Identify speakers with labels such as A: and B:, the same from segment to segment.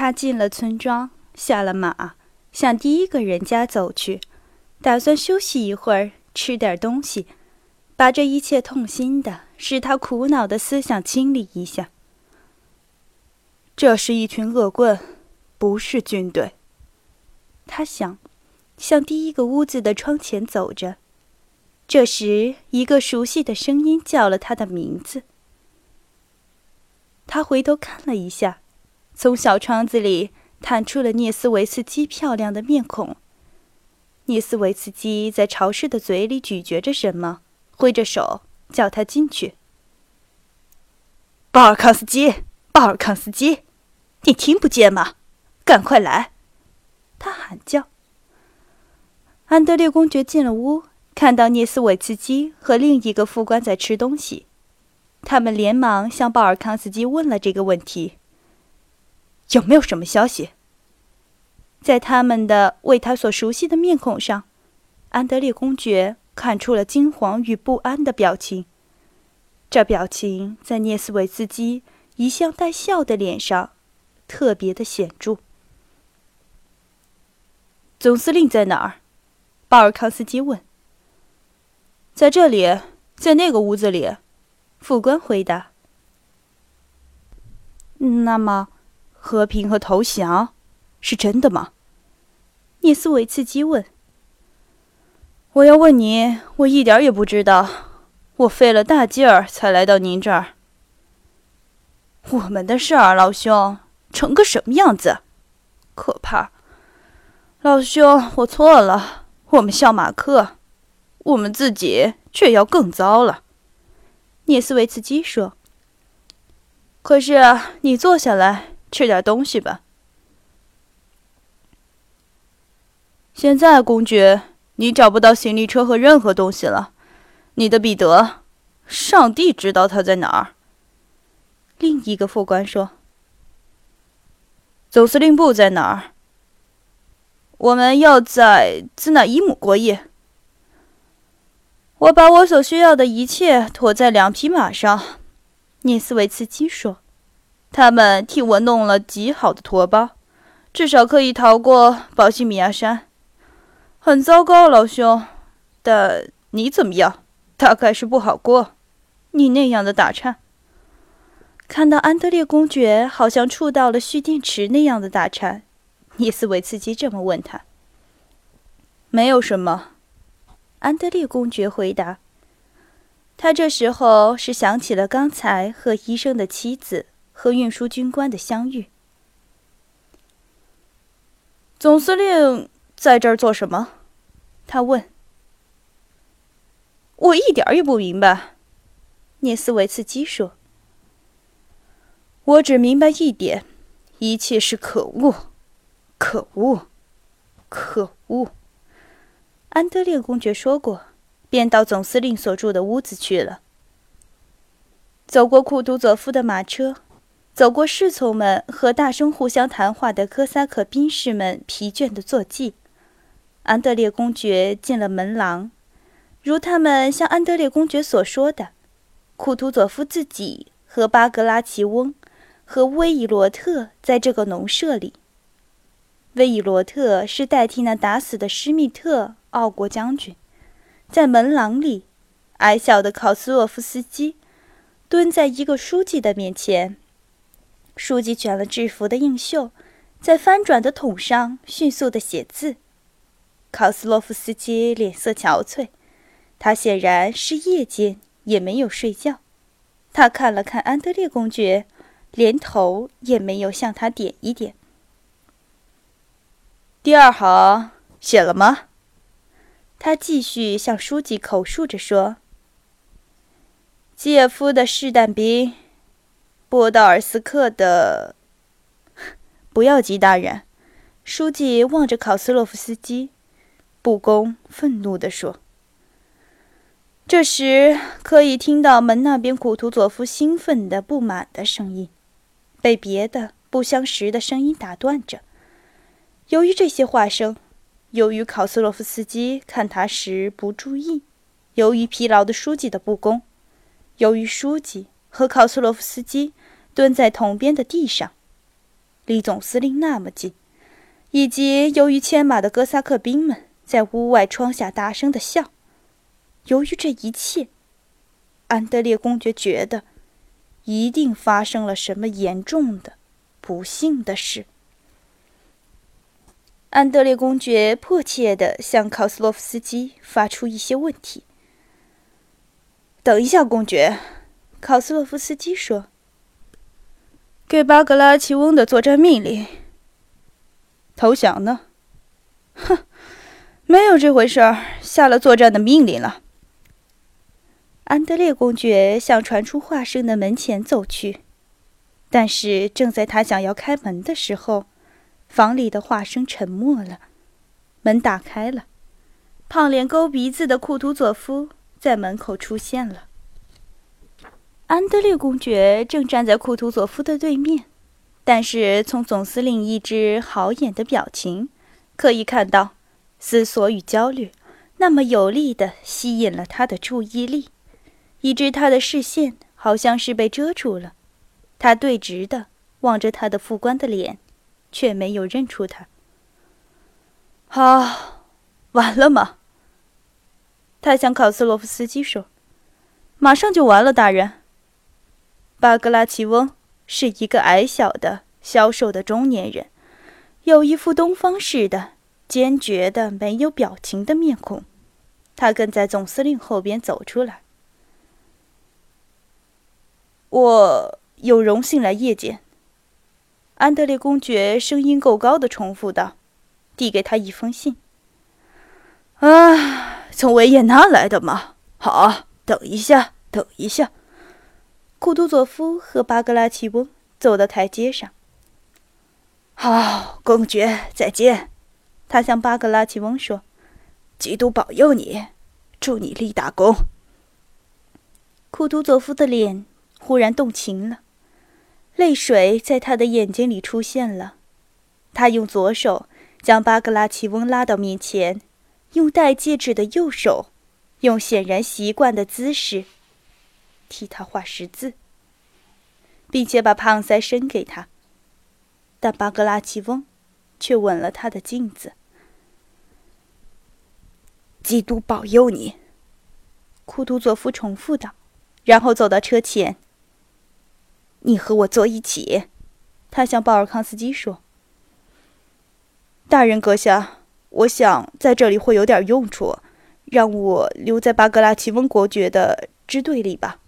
A: 他进了村庄，下了马，向第一个人家走去，打算休息一会儿，吃点东西，把这一切痛心的、使他苦恼的思想清理一下。
B: 这是一群恶棍，不是军队。
A: 他想，向第一个屋子的窗前走着。这时，一个熟悉的声音叫了他的名字。他回头看了一下，从小窗子里探出了聂斯维茨基漂亮的面孔。聂斯维茨基在潮湿的嘴里咀嚼着什么，挥着手叫他进去。
C: 鲍尔康斯基，鲍尔康斯基，你听不见吗？赶快来！
A: 他喊叫。安德烈公爵进了屋。看到聂斯维茨基和另一个副官在吃东西，他们连忙向鲍尔康斯基问了这个问题：“
C: 有没有什么消息？”
A: 在他们的为他所熟悉的面孔上，安德烈公爵看出了惊惶与不安的表情。这表情在聂斯维茨基一向带笑的脸上特别的显著。
B: 总司令在哪儿？鲍尔康斯基问。在这里，在那个屋子里，
A: 副官回答。
B: 那么，和平和投降是真的吗？
A: 聂斯维茨基问。
B: 我要问你，我一点也不知道。我费了大劲儿才来到您这儿。我们的事儿，老兄，成个什么样子？可怕！老兄，我错了。我们笑马克。我们自己却要更糟了，
A: 聂斯维茨基说。
B: 可是你坐下来吃点东西吧。现在，公爵，你找不到行李车和任何东西了。你的彼得，上帝知道他在哪儿。
A: 另一个副官说。
B: 总司令部在哪儿？我们要在兹纳伊姆过夜。我把我所需要的一切驮在两匹马上，
A: 聂斯维茨基说：“
B: 他们替我弄了极好的驮包，至少可以逃过保西米亚山。很糟糕，老兄，但你怎么样？大概是不好过。你那样的打颤。”
A: 看到安德烈公爵好像触到了蓄电池那样的打颤，尼斯维茨基这么问他：“
B: 没有什么。”
A: 安德烈公爵回答：“他这时候是想起了刚才和医生的妻子和运输军官的相遇。
B: 总司令在这儿做什么？”他问。“我一点也不明白。”
A: 涅斯维茨基说。
B: “我只明白一点：一切是可恶，可恶，可恶。”
A: 安德烈公爵说过，便到总司令所住的屋子去了。走过库图佐夫的马车，走过侍从们和大声互相谈话的科萨克兵士们疲倦的坐骑，安德烈公爵进了门廊。如他们向安德烈公爵所说的，库图佐夫自己和巴格拉奇翁和威伊罗特在这个农舍里。威伊罗特是代替那打死的施密特。奥国将军在门廊里，矮小的考斯洛夫斯基蹲在一个书记的面前。书记卷了制服的映袖，在翻转的桶上迅速的写字。考斯洛夫斯基脸色憔悴，他显然是夜间也没有睡觉。他看了看安德烈公爵，连头也没有向他点一点。
B: 第二行写了吗？
A: 他继续向书记口述着说：“基耶夫的士弹兵，波道尔斯克的，
B: 不要急，大人。”
A: 书记望着考斯洛夫斯基，不公愤怒地说。这时可以听到门那边古图佐夫兴奋的、不满的声音，被别的不相识的声音打断着。由于这些话声。由于考斯洛夫斯基看他时不注意，由于疲劳的书记的不公，由于书记和考斯洛夫斯基蹲在桶边的地上，离总司令那么近，以及由于牵马的哥萨克兵们在屋外窗下大声的笑，由于这一切，安德烈公爵觉得一定发生了什么严重的、不幸的事。安德烈公爵迫切地向考斯洛夫斯基发出一些问题。
B: 等一下，公爵，考斯洛夫斯基说：“给巴格拉奇翁的作战命令。投降呢？哼，没有这回事儿。下了作战的命令了。”
A: 安德烈公爵向传出话声的门前走去，但是正在他想要开门的时候。房里的话声沉默了，门打开了，胖脸勾鼻子的库图佐夫在门口出现了。安德烈公爵正站在库图佐夫的对面，但是从总司令一只好眼的表情可以看到，思索与焦虑那么有力的吸引了他的注意力，以致他的视线好像是被遮住了。他对直的望着他的副官的脸。却没有认出他。
B: 好，完了吗？他向考斯洛夫斯基说：“马上就完了，大人。”巴格拉奇翁是一个矮小的、消瘦的中年人，有一副东方式的、坚决的、没有表情的面孔。他跟在总司令后边走出来。我有荣幸来谒见。安德烈公爵声音够高的重复道，递给他一封信。啊，从维也纳来的吗？好，等一下，等一下。库图佐夫和巴格拉奇翁走到台阶上。好，公爵，再见。他向巴格拉奇翁说：“基督保佑你，祝你立大功。”
A: 库图佐夫的脸忽然动情了。泪水在他的眼睛里出现了，他用左手将巴格拉奇翁拉到面前，用戴戒指的右手，用显然习惯的姿势替他画十字，并且把胖腮伸给他。但巴格拉奇翁却吻了他的镜子。
B: 基督保佑你，库图佐夫重复道，然后走到车前。你和我坐一起，他向鲍尔康斯基说：“大人阁下，我想在这里会有点用处，让我留在巴格拉奇翁国爵的支队里吧。”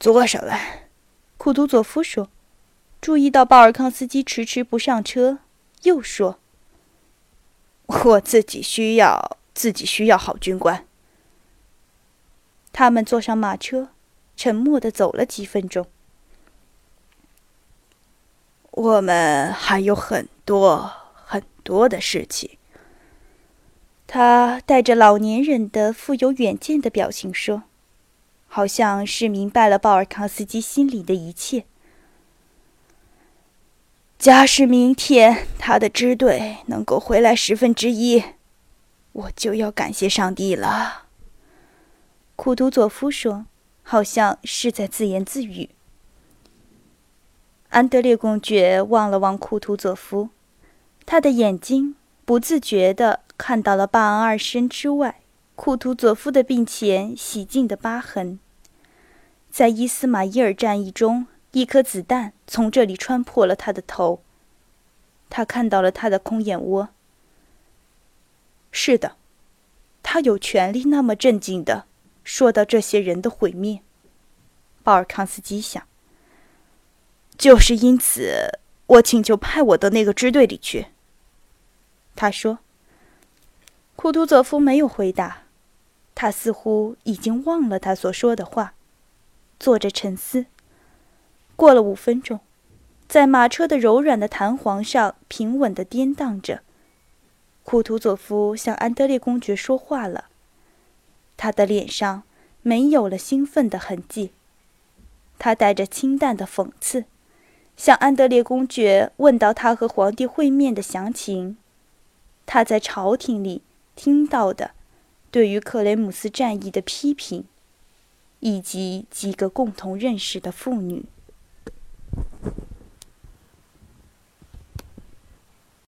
B: 坐上来，库图佐夫说。注意到鲍尔康斯基迟迟不上车，又说：“我自己需要，自己需要好军官。”他们坐上马车。沉默的走了几分钟。我们还有很多很多的事情。他带着老年人的富有远见的表情说，好像是明白了鲍尔康斯基心里的一切。假使明天他的支队能够回来十分之一，我就要感谢上帝了。库图佐夫说。好像是在自言自语。安德烈公爵望了望库图佐夫，他的眼睛不自觉地看到了巴昂二身之外库图佐夫的病前洗净的疤痕。在伊斯马伊尔战役中，一颗子弹从这里穿破了他的头。他看到了他的空眼窝。是的，他有权利那么镇静的。说到这些人的毁灭，鲍尔康斯基想。就是因此，我请求派我到那个支队里去。他说。库图佐夫没有回答，他似乎已经忘了他所说的话，坐着沉思。过了五分钟，在马车的柔软的弹簧上平稳地颠荡着，库图佐夫向安德烈公爵说话了。他的脸上没有了兴奋的痕迹，他带着清淡的讽刺，向安德烈公爵问到他和皇帝会面的详情，他在朝廷里听到的对于克雷姆斯战役的批评，以及几个共同认识的妇女。